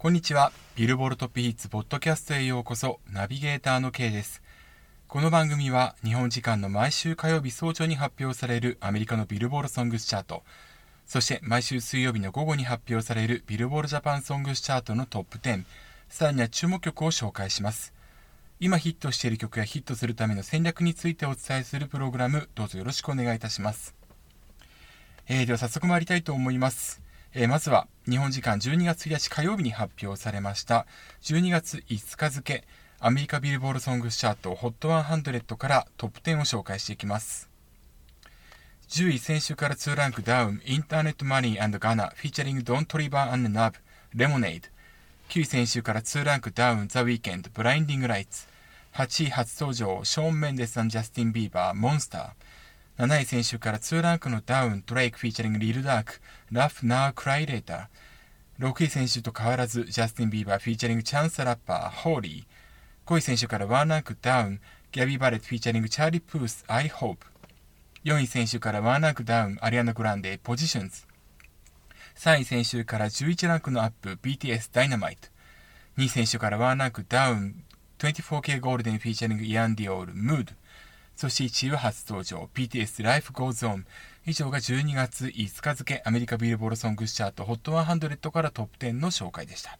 こんにちは。ビルボルトピーツポッドキャストへようこそ、ナビゲーターの K です。この番組は日本時間の毎週火曜日早朝に発表されるアメリカのビルボールソングスチャート、そして毎週水曜日の午後に発表されるビルボールジャパンソングスチャートのトップ10、さらには注目曲を紹介します。今ヒットしている曲やヒットするための戦略についてお伝えするプログラム、どうぞよろしくお願いいたします。えー、では早速参りたいと思います。えー、まずは日本時間12月1日火曜日に発表されました12月5日付アメリカビルボールソングスチャート HOT100 からトップ10を紹介していきます。10位先週から2ランクダウンインターネットマニーガナフィーチャリングドントリバーナブレモネード9位先週から2ランクダウンザウィーケンドブラインディングライツ8位初登場ショーン・メンデスジャスティン・ビーバーモンスター7位先週から2ランクのダウン、ドレイクフィーチャリングリルダーク、 Laugh Now Cry Later。6位先週と変わらず、ジャスティン・ビーバーフィーチャリングチャンス・ラッパー、 Holy。5位先週から1ランクダウン、ギャビー・バレットフィーチャリングチャーリー・プース、I Hope。4位先週から1ランクダウン、アリアナ・グランデ、 Positions。3位先週から11ランクのアップ、BTS、 Dynamite。2位先週から1ランクダウン、24kGoldn フィーチャリング iann dior、Mood。そして1位は初登場、BTS Life Goes On。以上が12月5日付アメリカビルボールソングスチャート HOT100 からトップ10の紹介でした。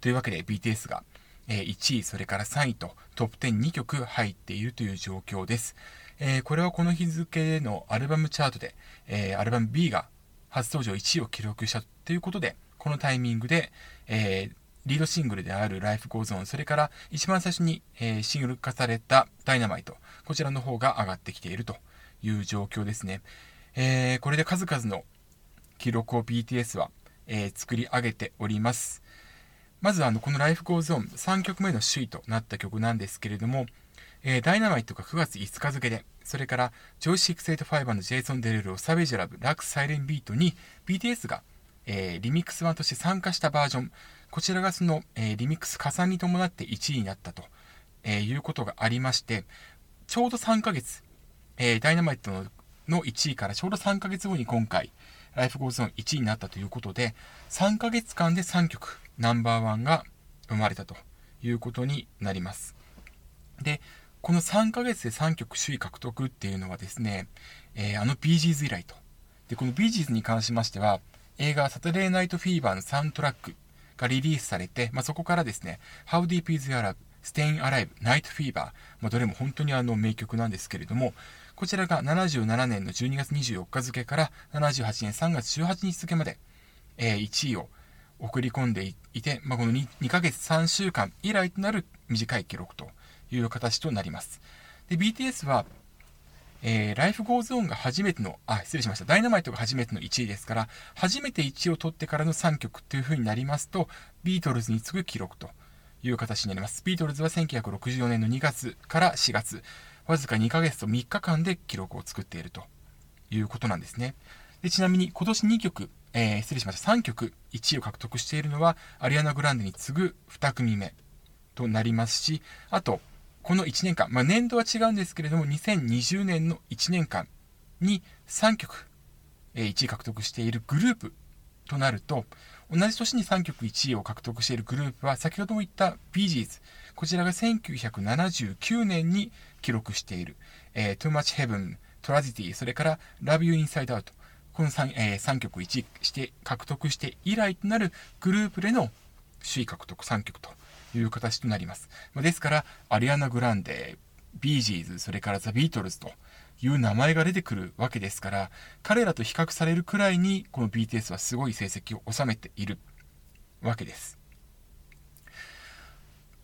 というわけで BTS が1位、それから3位とトップ10 2曲入っているという状況です。えこれはこの日付のアルバムチャートで、えアルバム B が初登場1位を記録したということで、このタイミングで、え、リードシングルである Life Goes On、それから一番最初に、え、シングル化された Dynamite、こちらの方が上がってきているという状況ですね。えー、これで数々の記録を BTS は、えー、作り上げております。まずあの、この Life Goes On、3曲目の首位となった曲なんですけれども、えー、ダイナマイトが9月5日付で、それから Jawsh 685とジェイソン・デルーロ、Savage Love、Laxed Siren Beat に BTS が、えー、リミックス版として参加したバージョン、こちらがその、えー、リミックス加算に伴って1位になったと、えー、いうことがありまして、ちょうど3ヶ月、えー、ダイナマイトのの1位からちょうど3ヶ月後に今回、 Life Goes On 1位になったということで、3ヶ月間で3曲ナンバーワンが生まれたということになります。で、この3ヶ月で3曲首位獲得っていうのはですね、えー、あのビージーズ以来と。で、このビージーズに関しましては、映画サタデーナイトフィーバーのサウントラックがリリースされて、まあ、そこからですね、How Deep Is Your Love、Staying Alive、Night Fever、まあ、どれも本当にあの名曲なんですけれども、こちらが77年の12月24日付から78年3月18日付まで、えー、1位を送り込んでいて、まあ、この 2, 2ヶ月3週間以来となる短い記録という形となります。で、BTS はえー、 Life Goes On が初めての、あ、失礼しました。ダイナマイトが初めての1位ですから、初めて1位を取ってからの3曲という風になりますと、ビートルズに次ぐ記録という形になります。ビートルズは1964年の2月から4月、わずか2ヶ月と3日間で記録を作っているということなんですね。でちなみに今年2曲、えー、失礼しました。3曲1位を獲得しているのは、アリアナ・グランデに次ぐ2組目となりますし、あと、この1年間、まあ、年度は違うんですけれども、2020年の1年間に3曲、え1位獲得しているグループとなると、同じ年に3曲1位を獲得しているグループは、先ほども言ったビージーズ、こちらが1979年に記録している、えー、Too Much Heaven、Tragedy、それから Love You Inside Out、この 3,、えー、3曲1位して獲得して以来となるグループでの首位獲得3曲という形となります。ですから、アリアナ・グランデ、ビージーズ、それからザ・ビートルズという名前が出てくるわけですから、彼らと比較されるくらいに、この BTS はすごい成績を収めているわけです。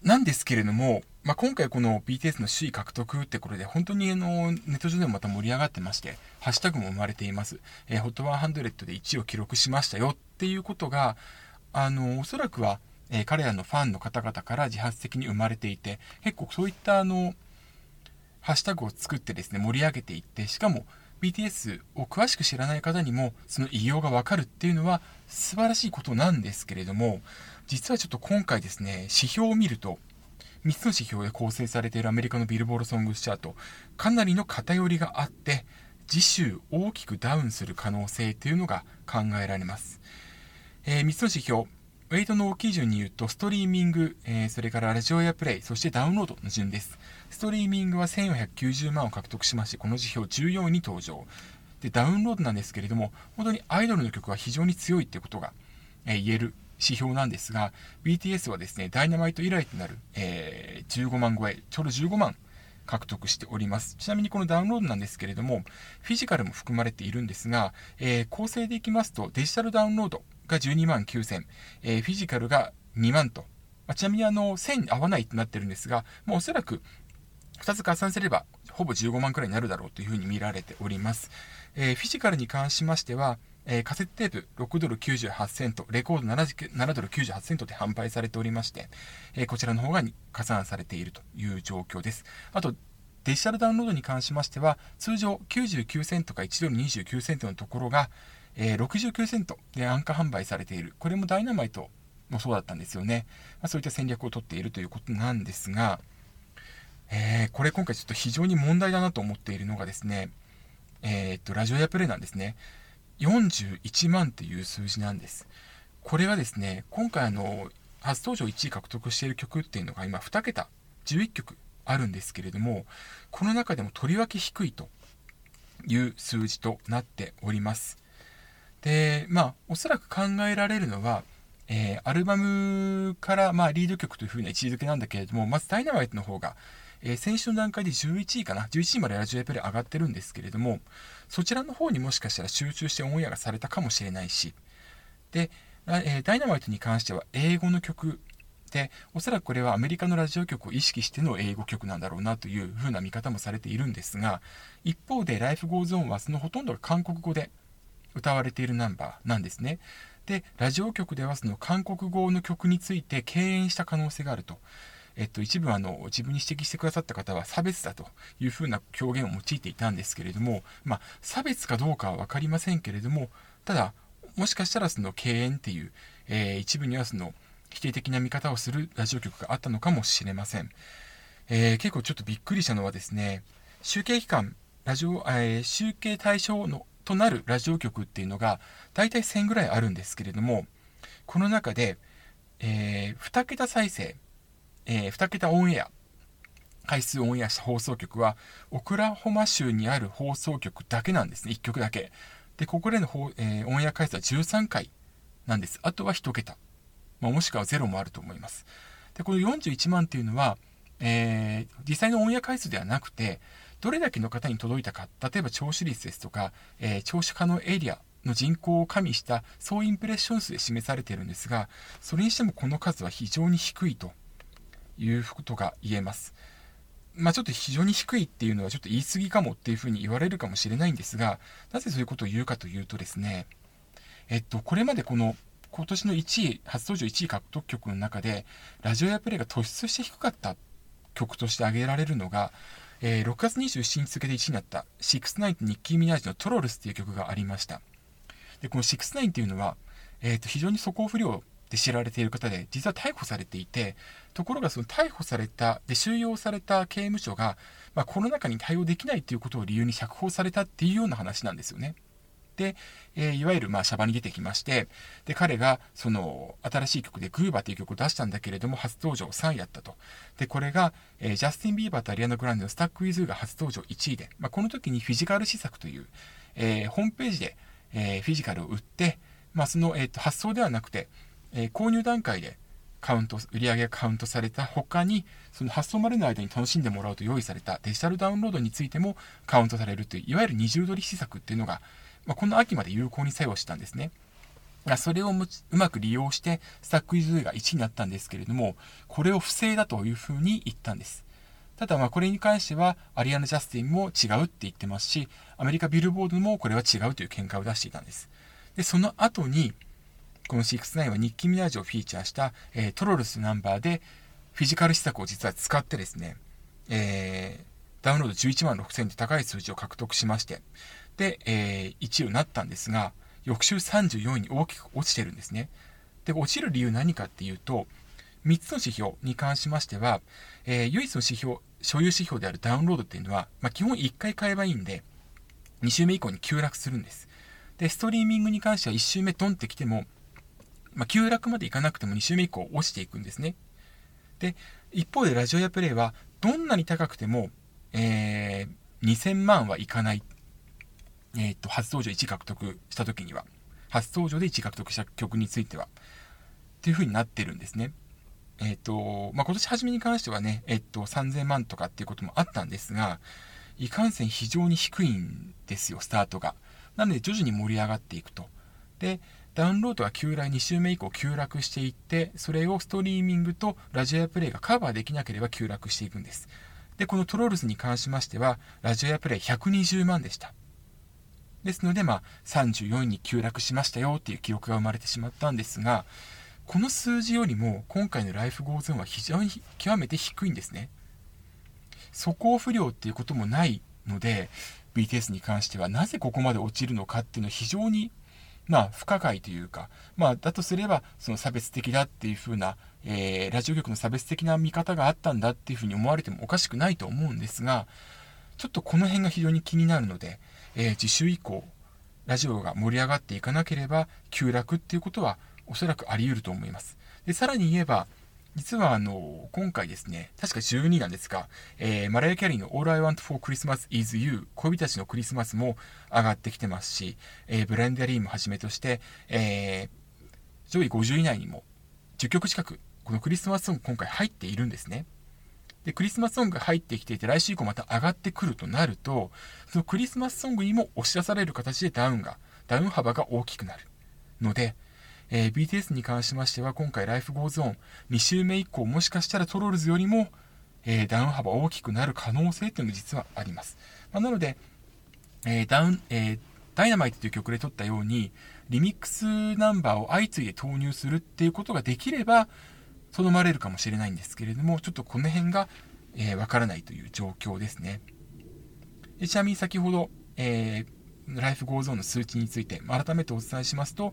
なんですけれども、まあ、今回この BTS の首位獲得ってことで、本当にあのネット上でもまた盛り上がってまして、ハッシュタグも生まれています。えー、HOT100 で1位を記録しましたよっていうことが、あの、おそらくはえ、彼らのファンの方々から自発的に生まれていて、結構そういったあの、ハッシュタグを作ってですね、盛り上げていって、しかも BTS を詳しく知らない方にも、その異様がわかるっていうのは素晴らしいことなんですけれども、実はちょっと今回ですね、指標を見ると、3つの指標で構成されているアメリカのビルボールソングスチャート、かなりの偏りがあって、次週大きくダウンする可能性というのが考えられます。えー、3つの指標、ウェイトの大きい順に言うと、ストリーミング、えー、それからラジオやプレイ、そしてダウンロードの順です。ストリーミングは1490万を獲得しまして、この指標14位に登場。で、ダウンロードなんですけれども、本当にアイドルの曲は非常に強いってことが、えー、言える指標なんですが、BTS はですね、ダイナマイト以来となる、えー、15万超え、ちょうど15万獲得しております。ちなみにこのダウンロードなんですけれども、フィジカルも含まれているんですが、えー、構成でいきますと、デジタルダウンロードが12万9000、えー、フィジカルが2万と、まあ、ちなみにあの、1000合わないとなってるんですが、もうおそらく2つ加算すれば、ほぼ15万くらいになるだろうというふうに見られております。えー、フィジカルに関しましては、えー、カセットテープ6ドル98セント、レコード 7, 7ドル98セントで販売されておりまして、えー、こちらの方が加算されているという状況です。あと、デジタルダウンロードに関しましては、通常99セントか1ドル29セントのところが、えー、69セントで安価販売されている。これもダイナマイトもそうだったんですよね。まあ、そういった戦略をとっているということなんですが、えー、これ今回ちょっと非常に問題だなと思っているのがですね、えー、っと、ラジオやプレイなんですね。41万っていう数字なんです。これがですね、今回あの、初登場1位獲得している曲っていうのが今2桁、11曲あるんですけれども、この中でもとりわけ低いという数字となっております。で、まあ、おそらく考えられるのは、えー、アルバムから、まあ、リード曲というふうな位置づけなんだけれども、まずダイナマイトの方が、えー、先週の段階で11位かな、11位までラジオエプレ上がってるんですけれども、そちらの方にもしかしたら集中してオンエアがされたかもしれないし、で、えー、ダイナマイトに関しては英語の曲で、おそらくこれはアメリカのラジオ局を意識しての英語曲なんだろうなというふうな見方もされているんですが、一方で Life Goes On はそのほとんどが韓国語で歌われているナンバーなんですね。で、ラジオ局ではその韓国語の曲について敬遠した可能性があると。えっと、一部あの自分に指摘してくださった方は差別だというふうな表現を用いていたんですけれども、まあ、差別かどうかは分かりませんけれども、ただ、もしかしたらその敬遠っていう、えー、一部にはその否定的な見方をするラジオ局があったのかもしれません。えー、結構ちょっとびっくりしたのはですね、集計期間、ラジオ、えー、集計対象のとなるラジオ局っていうのが大体1000ぐらいあるんですけれども、この中で、えー、2桁再生、えー、2桁オンエア、回数オンエアした放送局は、オクラホマ州にある放送局だけなんですね。1曲だけ。で、ここでの、えー、オンエア回数は13回なんです。あとは1桁。まあ、もしくは0もあると思います。で、この41万っていうのは、えー、実際のオンエア回数ではなくて、どれだけの方に届いたか、例えば聴取率ですとか、えー、聴取可能エリアの人口を加味した総インプレッション数で示されているんですが、それにしてもこの数は非常に低いということが言えます。まあ、ちょっと非常に低いっていうのはちょっと言い過ぎかもっていうふうに言われるかもしれないんですが、なぜそういうことを言うかというとですね、えっと、これまでこの今年の1位、初登場1位獲得曲の中で、ラジオやプレイが突出して低かった曲として挙げられるのが、えー、6月27日付で1位になった69とニッキー・ミナージのトロルスっていう曲がありました。で、この69っていうのは、えー、と非常に素行不良で知られている方で、実は逮捕されていて、ところがその逮捕された、で収容された刑務所が、まあ、コロナ禍に対応できないということを理由に釈放されたっていうような話なんですよね。で、えー、いわゆるまあシャバに出てきまして、で、彼がその新しい曲で GOOBA という曲を出したんだけれども、初登場3位だったと。で、これが、えー、ジャスティン・ビーバーとアリアナ・グランデの Stuck with U が初登場1位で、まあ、この時にフィジカル施策という、えー、ホームページで、えフィジカルを売って、まあ、その、えーと発送ではなくて、え購入段階でカウント、売上がカウントされた他に、その発送までの間に楽しんでもらうと用意されたデジタルダウンロードについてもカウントされるという、いわゆる二重取り施策っていうのが、まあ、この秋まで有効に作用したんですね。それをうまく利用して、スタックイズが1になったんですけれども、これを不正だというふうに言ったんです。ただまあこれに関しては、アリアナ・ジャスティンも違うって言ってますし、アメリカビルボードもこれは違うという見解を出していたんです。で、その後に、この69はニッキー・ミナージュをフィーチャーした、えー、トロルスナンバーで、フィジカル施策を実は使ってですね、えー、ダウンロード11万6000で高い数字を獲得しまして、で、えー、1位になったんですが、翌週34位に大きく落ちてるんですね。で、落ちる理由何かっていうと、3つの指標に関しましては、えー、唯一の指標、所有指標であるダウンロードっていうのは、まあ、基本1回買えばいいんで、2週目以降に急落するんです。で、ストリーミングに関しては1週目ドンってきても、まあ、急落までいかなくても2週目以降落ちていくんですね。で、一方でラジオやプレイは、どんなに高くても、えー、2000万はいかない。えっ、ー、と、初登場1獲得した時には、初登場で1獲得した曲については、っていう風になってるんですね。えっ、ー、と、まあ、今年初めに関してはね、えっ、と、3000万とかっていうこともあったんですが、いかんせん非常に低いんですよ、スタートが。なので徐々に盛り上がっていくと。で、ダウンロードは旧来2週目以降急落していって、それをストリーミングとラジオやプレイがカバーできなければ急落していくんです。で、このトロールズに関しましては、ラジオやプレイ120万でした。ですので、まあ、34位に急落しましたよっていう記録が生まれてしまったんですが、この数字よりも今回のライフゴーズンは非常に極めて低いんですね。素行不良っていうこともないので、BTS に関してはなぜここまで落ちるのかっていうのは非常に、まあ、不可解というか、まあ、だとすれば、その差別的だっていうふうな、えー、ラジオ局の差別的な見方があったんだっていうふうに思われてもおかしくないと思うんですが、ちょっとこの辺が非常に気になるので、えー、次週以降、ラジオが盛り上がっていかなければ、急落っていうことはおそらくあり得ると思います。で、さらに言えば、実はあの、今回ですね、確か12なんですが、えー、マライア・キャリーの All I Want for Christmas is You 恋人たちのクリスマスも上がってきてますし、えー、ブレンダリーもはじめとして、えー、上位50位以内にも10曲近くこのクリスマスソング今回入っているんですね。で、クリスマスソングが入ってきていて、来週以降また上がってくるとなると、そのクリスマスソングにも押し出される形でダウンが、ダウン幅が大きくなるので、えー、BTS に関しましては今回 Life Goes On 2週目以降もしかしたら Trollz よりも、えー、ダウン幅大きくなる可能性っていうのが実はあります。まあ、なので、えー、ダウン、え、ダイナマイトという曲で取ったように、リミックスナンバーを相次いで投入するっていうことができれば、とどまれるかもしれないんですけれども、ちょっとこの辺が、えー、わからないという状況ですね。ちなみに先ほど、えー、 Life Goes On の数値について改めてお伝えしますと、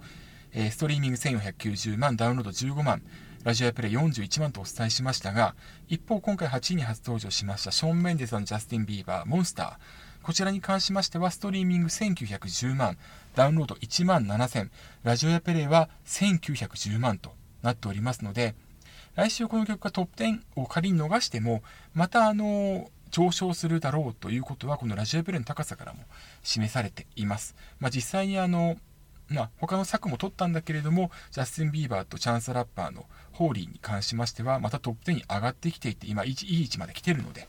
えー、ストリーミング1490万、ダウンロード15万、ラジオエアプレイ41万とお伝えしましたが、一方今回8位に初登場しましたショーン・メンデスジャスティン・ビーバー、 Monster。こちらに関しましては、ストリーミング1910万、ダウンロード1万7000、ラジオやプレイは1910万となっておりますので、来週この曲がトップ10を仮に逃しても、またあの、上昇するだろうということは、このラジオプレイの高さからも示されています。まあ、実際にあの、まあ、他の作も取ったんだけれども、ジャスティン・ビーバーとチャンス・ラッパーのホーリーに関しましては、またトップ10に上がってきていて、今いい位置まで来てるので、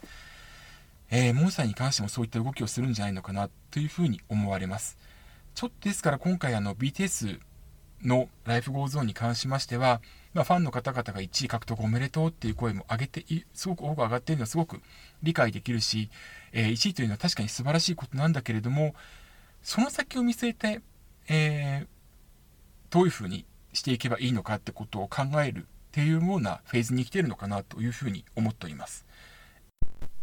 えー、モンスターに関してもそういった動きをするんじゃないのかなというふうに思われます。ちょっとですから今回あの BTS の Life Goes On に関しましては、まあ、ファンの方々が1位獲得おめでとうっていう声も上げて、すごく多く上がっているのはすごく理解できるし、えー、1位というのは確かに素晴らしいことなんだけれども、その先を見据えて、えー、どういうふうにしていけばいいのかってことを考えるっていうようなフェーズに来てるのかなというふうに思っております。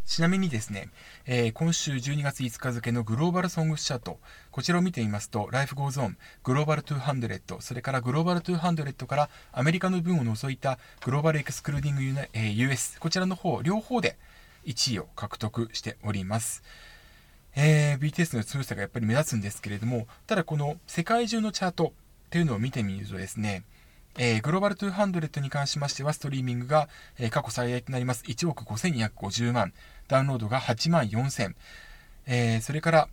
ちなみにですね、えー、今週12月5日付のグローバルソングスチャート、こちらを見てみますと、Life Goes On、グローバル200、それからグローバル200からアメリカの分を除いたグローバルエクスクルーディング、え、US、こちらの方、両方で1位を獲得しております。えー、BTS の強さがやっぱり目立つんですけれども、ただこの世界中のチャートっていうのを見てみるとですね、えー、グローバル200に関しましては、ストリーミングが、えー、過去最大となります。1億5250万、ダウンロードが8万4000、えー、それから、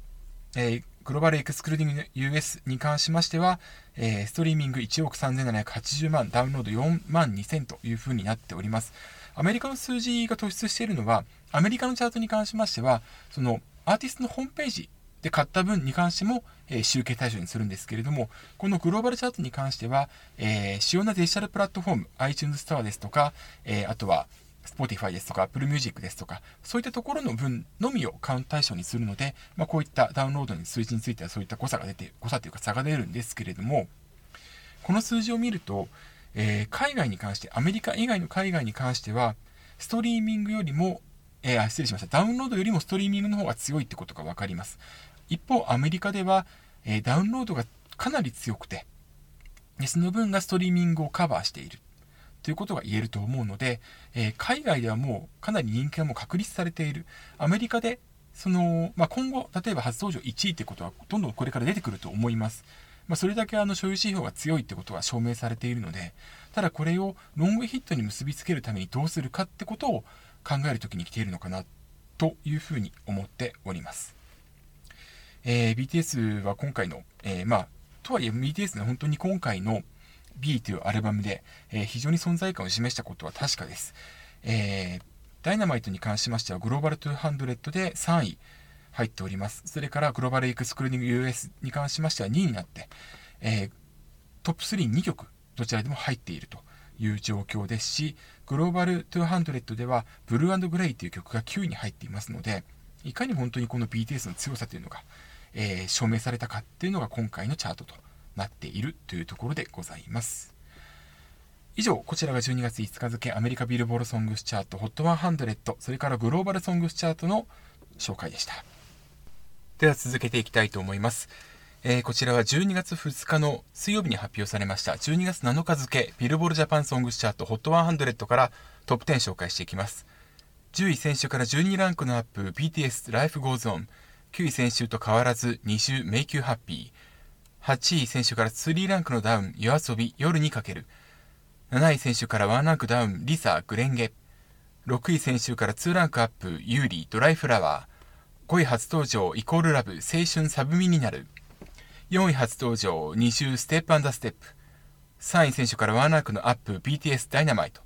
え、グローバルエクスクルーディング US に関しましては、え、ストリーミング1億3780万、ダウンロード4万2000という風になっております。アメリカの数字が突出しているのは、アメリカのチャートに関しましては、そのアーティストのホームページで買った分に関しても、え、集計対象にするんですけれども、このグローバルチャートに関しては、えー、主要なデジタルプラットフォーム、iTunes Store ですとか、えー、あとは Spotify ですとか Apple Music ですとか、そういったところの分のみをカウント対象にするので、まあ、こういったダウンロードの数字についてはそういった誤差が出て、誤差というか差が出るんですけれども、この数字を見ると、えー、海外に関して、アメリカ以外の海外に関しては、ストリーミングよりもえー、失礼しました。ダウンロードよりもストリーミングの方が強いってことが分かります。一方、アメリカでは、えー、ダウンロードがかなり強くて、でその分がストリーミングをカバーしているということが言えると思うので、えー、海外ではもうかなり人気がもう確立されている。アメリカでその、まあ、今後、例えば初登場1位ということはどんどんこれから出てくると思います。まあ、それだけあの所有指標が強いってことは証明されているので、ただこれをロングヒットに結びつけるためにどうするかってことを考える時に来ているのかなというふうに思っております。えー、BTS は今回の、えー、まあ、とはいえ BTS の本当に今回の B というアルバムで、えー、非常に存在感を示したことは確かです。えー、ダイナマイトに関しましてはグローバル200で3位入っております。それからグローバルエクスクルーディング US に関しましては2位になって、えー、トップ3、2曲どちらでも入っているという状況ですし、グローバル200ではブルーグレイという曲が9位に入っていますので、いかに本当にこの BTS の強さというのが、えー、証明されたかっていうのが今回のチャートとなっているというところでございます。以上、こちらが12月5日付アメリカビルボールソングスチャート HOT100、それからグローバルソングスチャートの紹介でした。では続けていきたいと思います。えー、こちらは12月2日の水曜日に発表されました12月7日付ビルボールジャパンソングスチャート HOT100 からトップ10紹介していきます。10位先週から12ランクのアップ BTS Life Goes On 9位先週と変わらず2週 Make You Happy 8位先週から3ランクのダウン、 YOASOBI、夜に駆ける。7位先週から1ランクダウン、 LiSA、紅蓮華。6位先週から2ランクアップ、優里、ドライフラワー。5位初登場、イコールラブ、青春サブリミナル。4位初登場、 NiziU Step and a step。3位選手から1ランクのアップ、BTS ダイナマイト。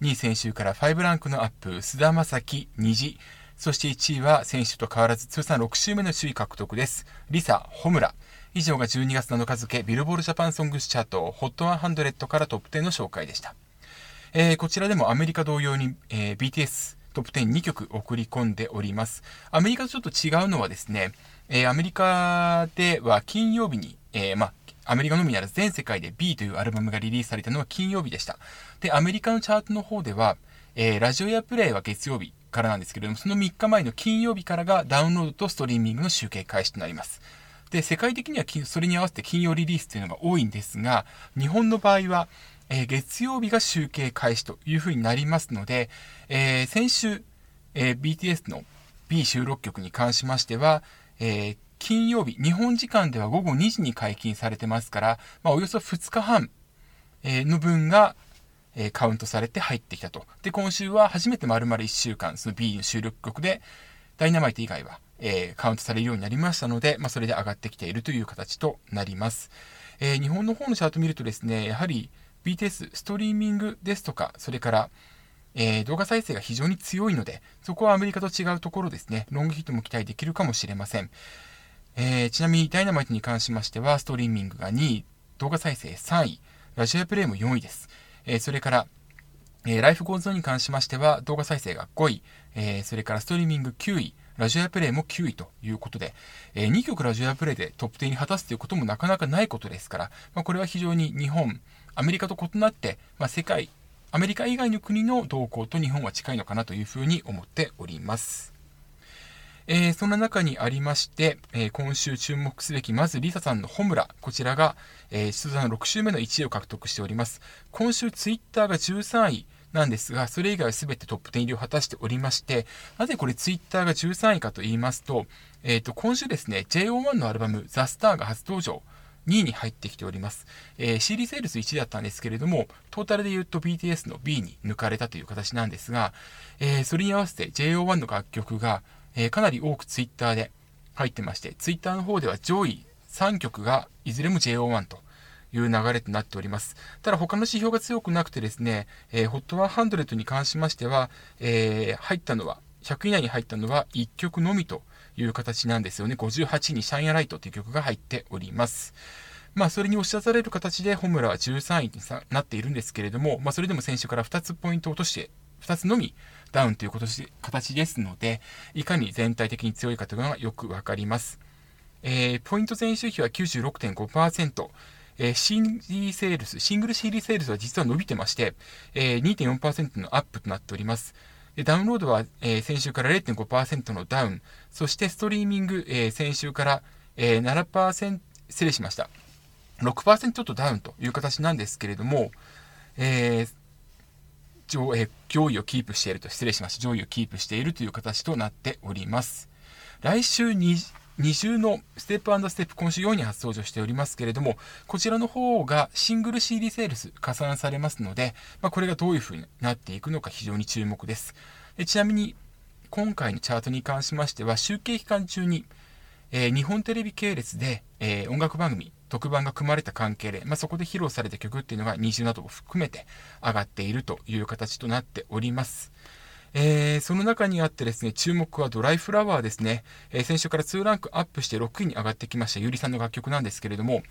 2位選手から5ランクのアップ、須田正樹、虹。そして1位は選手と変わらず通算6週目の首位獲得です。リサ、ホムラ。以上が12月7日付ビルボールジャパンソングスチャート HOT100 からトップ10の紹介でした。えー、こちらでもアメリカ同様に、えー、BTS トップ102曲送り込んでおります。アメリカとちょっと違うのはですね、えー、アメリカでは金曜日に、えー、まあ、アメリカのみならず全世界で B というアルバムがリリースされたのは金曜日でした。で、アメリカのチャートの方では、えー、ラジオやプレイは月曜日からなんですけれども、その3日前の金曜日からがダウンロードとストリーミングの集計開始となります。で、世界的にはそれに合わせて金曜リリースというのが多いんですが、日本の場合は、えー、月曜日が集計開始というふうになりますので、えー、先週、え、BTS の B 収録曲に関しましては、え金曜日、日本時間では午後2時に解禁されてますから、まあ、およそ2日半、えの分が、えカウントされて入ってきたと。で、今週は初めて丸々1週間、その B の収録曲で、ダイナマイト以外はえ、カウントされるようになりましたので、まあ、それで上がってきているという形となります。え、日本の方のチャート見るとですね、やはり BTS、ストリーミングですとか、それから、えー、動画再生が非常に強いので、そこはアメリカと違うところですね、ロングヒットも期待できるかもしれません。えー、ちなみに、ダイナマイトに関しましては、ストリーミングが2位、動画再生3位、ラジオエアプレイも4位です。えー、それから、えー、 Life Goes On に関しましては、動画再生が5位、え、それからストリーミング9位、ラジオエアプレイも9位ということで、え、2曲ラジオエアプレイでトップ10に果たすということもなかなかないことですから、まあ、これは非常に日本、アメリカと異なって、まあ、世界、アメリカ以外の国の動向と日本は近いのかなというふうに思っております。えー、そんな中にありまして、えー、今週注目すべき、まずリサさんのホムラ、こちらが、えー、出場の6週目の1位を獲得しております。今週ツイッターが13位、なんですが、それ以外は全てトップ10入りを果たしておりまして、なぜこれツイッターが13位かと言いますと、えっ、ー、と、今週ですね、JO1 のアルバム、ザ・スターが初登場。2位に入ってきております。えー、CD セールス1だったんですけれども、トータルで言うと BTS の B に抜かれたという形なんですが、えー、それに合わせて JO1 の楽曲が、えー、かなり多く Twitter で入ってまして、Twitter の方では上位3曲がいずれも JO1 という流れとなっております。ただ他の指標が強くなくてですね、えー、HOT100 に関しましては、えー、入ったのは、100以内に入ったのは1曲のみという形なんですよね。58にシャインアライトという曲が入っております。まあ、それに押し出される形で、ホムラは13位になっているんですけれども、まあ、それでも選手から2つポイントを落として、2つのみダウンという形ですので、いかに全体的に強いかというのがよくわかります。えー、ポイント前週比は96.5%、えー、CD セールス、シングル CD セールスは実は伸びてまして、えー、2.4%のアップとなっております。でダウンロードは、えー、先週から0.5%のダウン、そしてストリーミング、えー、先週から、えー、7%、失礼しました。6%ちょっとダウンという形なんですけれども、え上え上位をキープしていると、失礼しました。上位をキープしているという形となっております。来週に二重のステップステップ今週4位に初登場しておりますけれども、こちらの方がシングル CD セールス加算されますので、まあ、これがどういう風になっていくのか非常に注目です。でちなみに、今回のチャートに関しましては、集計期間中に、えー、日本テレビ系列で、えー、音楽番組、特番が組まれた関係で、まあ、そこで披露された曲っていうのが二重などを含めて上がっているという形となっております。えー、その中にあってですね、注目はドライフラワーですね。えー、先週から2ランクアップして6位に上がってきましたゆりさんの楽曲なんですけれども、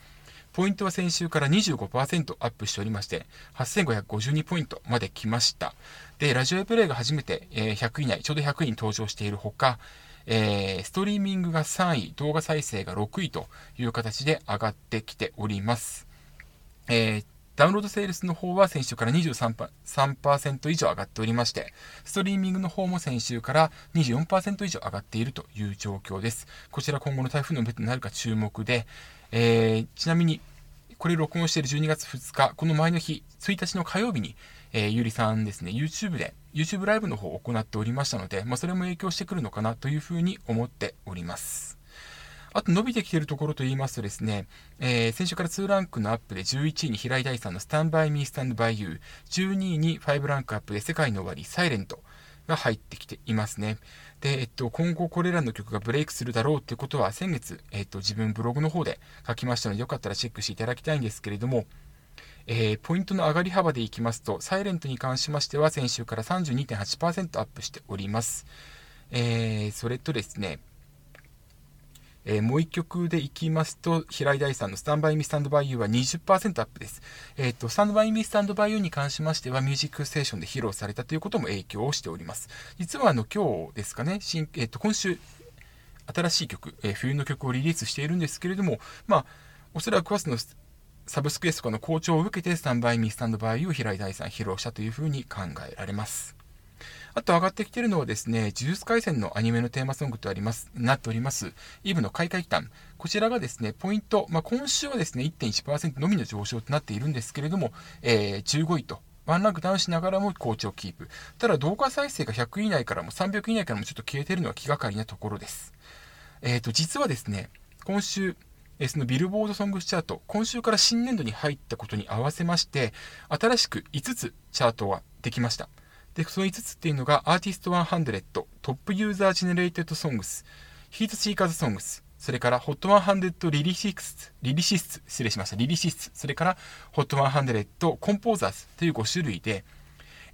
ポイントは先週から25%アップしておりまして、8552ポイントまで来ました。で、ラジオプレイが初めて、え、100位以内、ちょうど100位に登場しているほか、えー、ストリーミングが3位、動画再生が6位という形で上がってきております。えー、ダウンロードセールスの方は先週から23%以上上がっておりまして、ストリーミングの方も先週から24%以上上がっているという状況です。こちら今後の台風の目となるか注目で、えー、ちなみに、これ録音している12月2日、この前の日、1日の火曜日に、えー、ゆりさんですね、YouTube で、YouTube ライブの方を行っておりましたので、まあ、それも影響してくるのかなというふうに思っております。あと伸びてきているところと言いますとですね、えー、先週から2ランクのアップで11位に平井大さんのスタンバイミースタンドバイユー、12位に5ランクアップで世界の終わり、サイレントが入ってきていますね。で、えっと、今後これらの曲がブレイクするだろうっていうことは先月、えっと、自分ブログの方で書きましたので、よかったらチェックしていただきたいんですけれども、えー、ポイントの上がり幅でいきますと、サイレントに関しましては先週から32.8%アップしております。えー、それとですね、えー、もう一曲でいきますと、平井大さんのスタンバイミスタンドバイユーは20%アップです。えっ、ー、と、スタンドバイミスタンドバイユーに関しましては、ミュージックステーションで披露されたということも影響をしております。実はあの、今日ですかね、新えっ、ー、と、今週、新しい曲、え冬の曲をリリースしているんですけれども、まあ、おそらくはその、サブスクエスとかの好調を受けて、スタンバイミスタンドバイユーを平井大さん披露したというふうに考えられます。あと上がってきてるのはですね、呪術廻戦のアニメのテーマソングとあります、なっております、イブの開会期間。こちらがですね、ポイント、まあ、今週はですね、1.1%のみの上昇となっているんですけれども、えー、15位とワンランクダウンしながらも好調キープ。ただ動画再生が100以内からも300以内からもちょっと消えてるのは気がかりなところです。えっ、ー、と、実はですね、今週、そのビルボードソングスチャート、今週から新年度に入ったことに合わせまして、新しく5つチャートができました。で、その5つっていうのが、 Artist 100、Top User Generated Songs、Heatseekers Songs、それから HOT100 リリシス、リリシス、失礼しました、リリシス、それから HOT100 コンポーザーズという5種類で、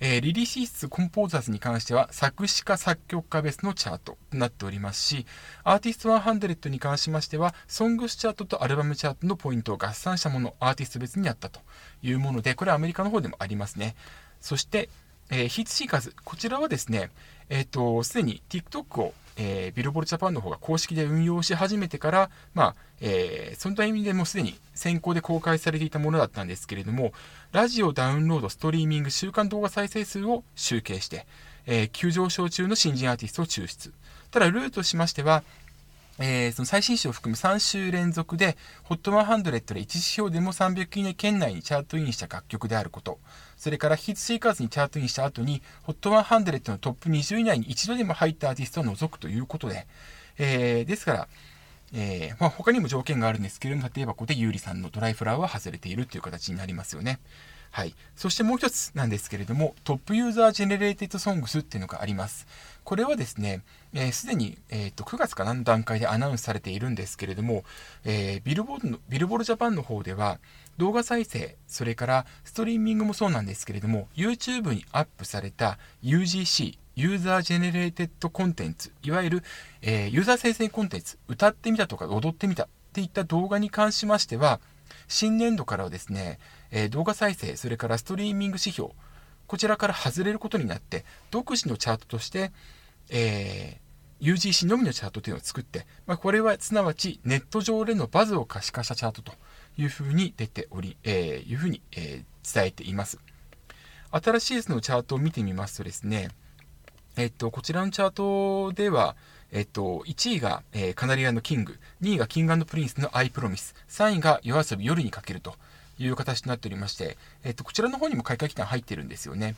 えー、 Lyricists Composers に関しては作詞家作曲家ベースのチャートとなっておりますし、 Artist 100に関しましては、ソングスチャートとアルバムチャートのポイントを合算したもの、アーティスト別にあったというもので、これはアメリカの方でもありますね。そして、えー、ヒーツシーカーズ、こちらはですね、えっ、ー、と、すでに TikTok を、えー、ビルボールジャパンの方が公式で運用し始めてから、まあ、えー、そのタイミングでもうすでに先行で公開されていたものだったんですけれども、ラジオ、ダウンロード、ストリーミング、週間動画再生数を集計して、え、急上昇中の新人アーティストを抽出。ただ、ルールとしましては、えー、その最新週を含む3週連続で、HOT100 で1指標でも300位内圏内にチャートインした楽曲であること、それから Heatseekers にチャートインした後に、HOT100 のトップ20以内に一度でも入ったアーティストを除くということで、えー、ですから、えー、まあ、他にも条件があるんですけれども、例えばここで優里さんのドライフラワーは外れているという形になりますよね。はい。そしてもう一つなんですけれども、 Top User Generated Songs っていうのがあります。これはですね、す、えー、で、に、えーと、9月かなの段階でアナウンスされているんですけれども、えー、ビルボードの、ビルボードジャパンの方では、動画再生、それからストリーミングもそうなんですけれども、YouTube にアップされた UGC、 User Generated Contents、いわゆる、えー、ユーザー生成コンテンツ、歌ってみたとか踊ってみたっていった動画に関しましては、新年度からはですね、えー、動画再生、それからストリーミング指標、こちらから外れることになって、独自のチャートとして、えー、UGC のみのチャートというのを作って、まあ、これはすなわちネット上でのバズを可視化したチャートというふうに出ており、えー、いうふうに、えー、伝えています。新しいそのチャートを見てみますとですね、えっと、こちらのチャートでは、えっと、1位が、えー、 Kanaria の KING、2位が King & Prince の I promise、3位が YOASOBI 夜に駆けるという形となっておりまして、えっと、こちらの方にも開会期間入ってるんですよね。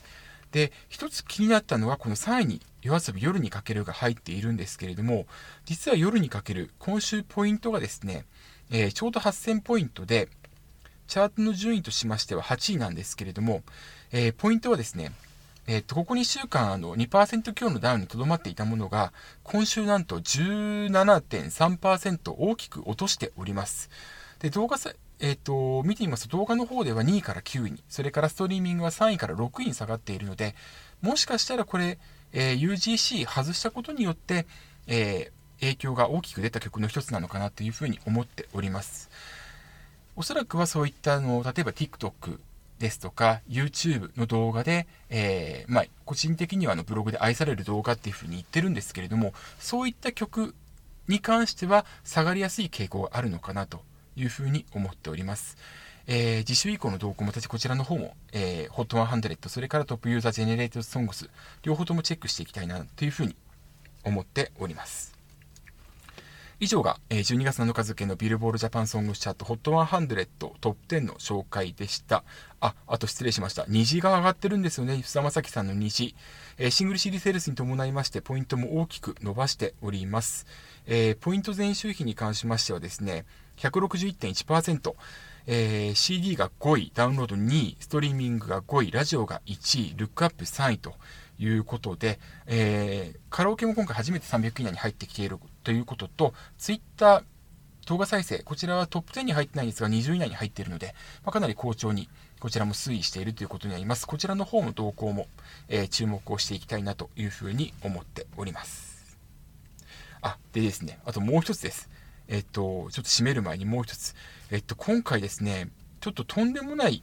で、一つ気になったのは、この3位に夜遊び夜にかけるが入っているんですけれども、実は夜にかける今週ポイントがですね、えー、ちょうど8000ポイントで、チャートの順位としましては8位なんですけれども、えー、ポイントはですね、えっと、ここ2週間、あの、2%強のダウンにとどまっていたものが、今週なんと17.3%大きく落としております。で、動画、えっと、見てみますと動画の方では2位から9位に、それからストリーミングは3位から6位に下がっているので、もしかしたらこれ、えー、UGC 外したことによって、えー、影響が大きく出た曲の一つなのかなというふうに思っております。おそらくはそういったの、例えば TikTok ですとか YouTube の動画で、えー、まあ、個人的にはあのブログで愛される動画っていうふうに言ってるんですけれども、そういった曲に関しては下がりやすい傾向があるのかなというふうに思っております。えー、次週以降の動向も私こちらの方も、えー、HOT100、それからトップユーザージェネレートソングス、両方ともチェックしていきたいなというふうに思っております。以上がえ12月7日付のビルボールジャパンソングチャート HOT100 トップ10の紹介でした。あ、あと失礼しました。虹が上がってるんですよね。須田正樹さんの虹。えシングル CD セールスに伴いましてポイントも大きく伸ばしております。えー、ポイント前週比に関しましてはですね、161.1%、えー、CD が5位、ダウンロード2位、ストリーミングが5位、ラジオが1位、ルックアップ3位ということで、えー、カラオケも今回初めて300位以内に入ってきているということと、ツイッター、動画再生、こちらはトップ10に入ってないんですが、20位以内に入っているので、まあ、かなり好調に、こちらも推移しているということになります。こちらの方の動向も、えー、注目をしていきたいなというふうに思っております。あ、でですね、あともう一つです。えっと、ちょっと締める前にもう一つ。えっと、今回ですね、ちょっととんでもない、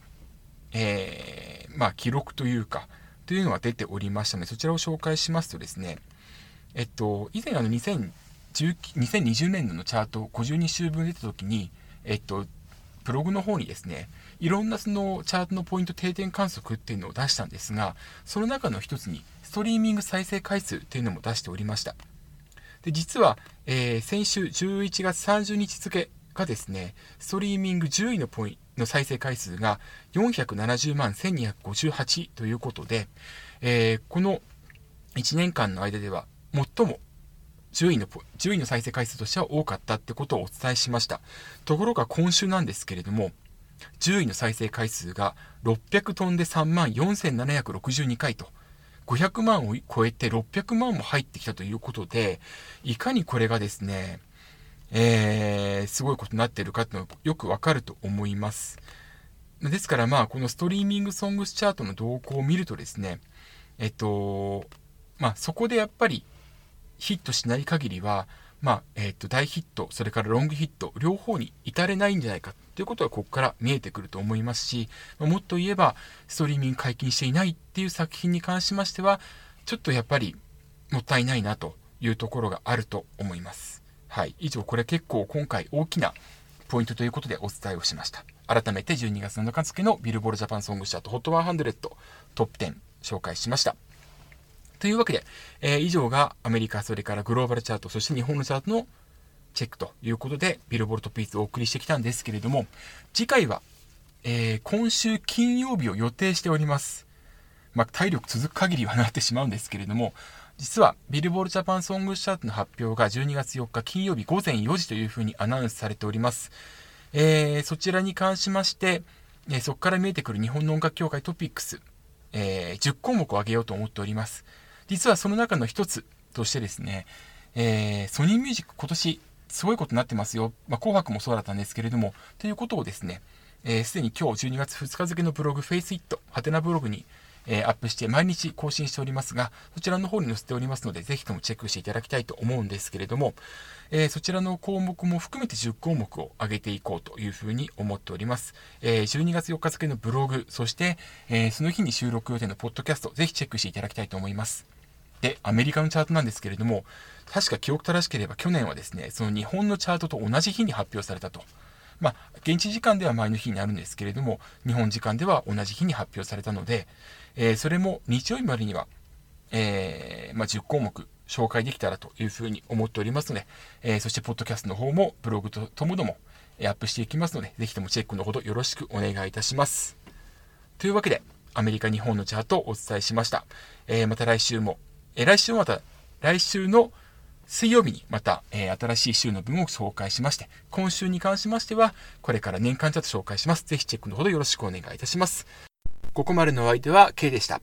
えー、まあ、記録というか、というのが出ておりましたので、そちらを紹介しますとですね、えっと、以前あの2000 2020年度のチャート52週分出た時に、えっと、ブログの方にですね、いろんなそのチャートのポイント定点観測っていうのを出したんですが、その中の一つにストリーミング再生回数っていうのも出しておりました。で、実は、えー、先週11月30日付がですね、ストリーミング10位のポイントの再生回数が470万1258ということで、えー、この1年間の間では最も10位の、10位の再生回数としては多かったってことをお伝えしました。ところが今週なんですけれども、10位の再生回数が600トンで3万4762回と、500万を超えて600万も入ってきたということで、いかにこれがですね、えー、すごいことになっているかっていうのがよくわかると思います。ですからまあ、このストリーミングソングスチャートの動向を見るとですね、えっと、まあそこでやっぱりヒットしない限りは、まあ、えっ、と、大ヒット、それからロングヒット、両方に至れないんじゃないかということがここから見えてくると思いますし、もっと言えば、ストリーミング解禁していないっていう作品に関しましては、ちょっとやっぱりもったいないなというところがあると思います。はい。以上、これ結構今回大きなポイントということでお伝えをしました。改めて12月7日付のビルボールジャパンソングチャート HOT100 トップ10紹介しました。というわけで、えー、以上がアメリカ、それからグローバルチャート、そして日本のチャートのチェックということで、ビルボルトピースをお送りしてきたんですけれども、次回は、えー、今週金曜日を予定しております。まあ、体力続く限りはなってしまうんですけれども、実はビルボールジャパンソングチャートの発表が12月4日金曜日午前4時というふうにアナウンスされております。えー、そちらに関しまして、えー、そこから見えてくる日本の音楽協会トピックス、えー、10項目を挙げようと思っております。実はその中の一つとしてですね、えー、ソニーミュージック今年すごいことになってますよ。まあ、紅白もそうだったんですけれども、ということをですね、す、えー、で、に今日12月2日付のブログ FaceIt、ハテナブログに、えー、アップして毎日更新しておりますが、そちらの方に載せておりますので、ぜひともチェックしていただきたいと思うんですけれども、えー、そちらの項目も含めて10項目を上げていこうというふうに思っております。えー、12月4日付のブログ、そして、えその日に収録予定のポッドキャスト、ぜひチェックしていただきたいと思います。で、アメリカのチャートなんですけれども、確か記憶正しければ去年はですね、その日本のチャートと同じ日に発表されたと。まあ、現地時間では前の日になるんですけれども、日本時間では同じ日に発表されたので、えー、それも日曜日までには、えー、まあ、10項目紹介できたらというふうに思っておりますので、えー、そしてポッドキャストの方もブログとともどもアップしていきますので、ぜひともチェックのほどよろしくお願いいたします。というわけで、アメリカ、日本のチャートをお伝えしました。え、また来週も、えー、来週もまた、来週の水曜日にまた、えー、新しい週の分を紹介しまして、今週に関しましては、これから年間チャート紹介します。ぜひチェックのほどよろしくお願いいたします。ここまでのお相手は K でした。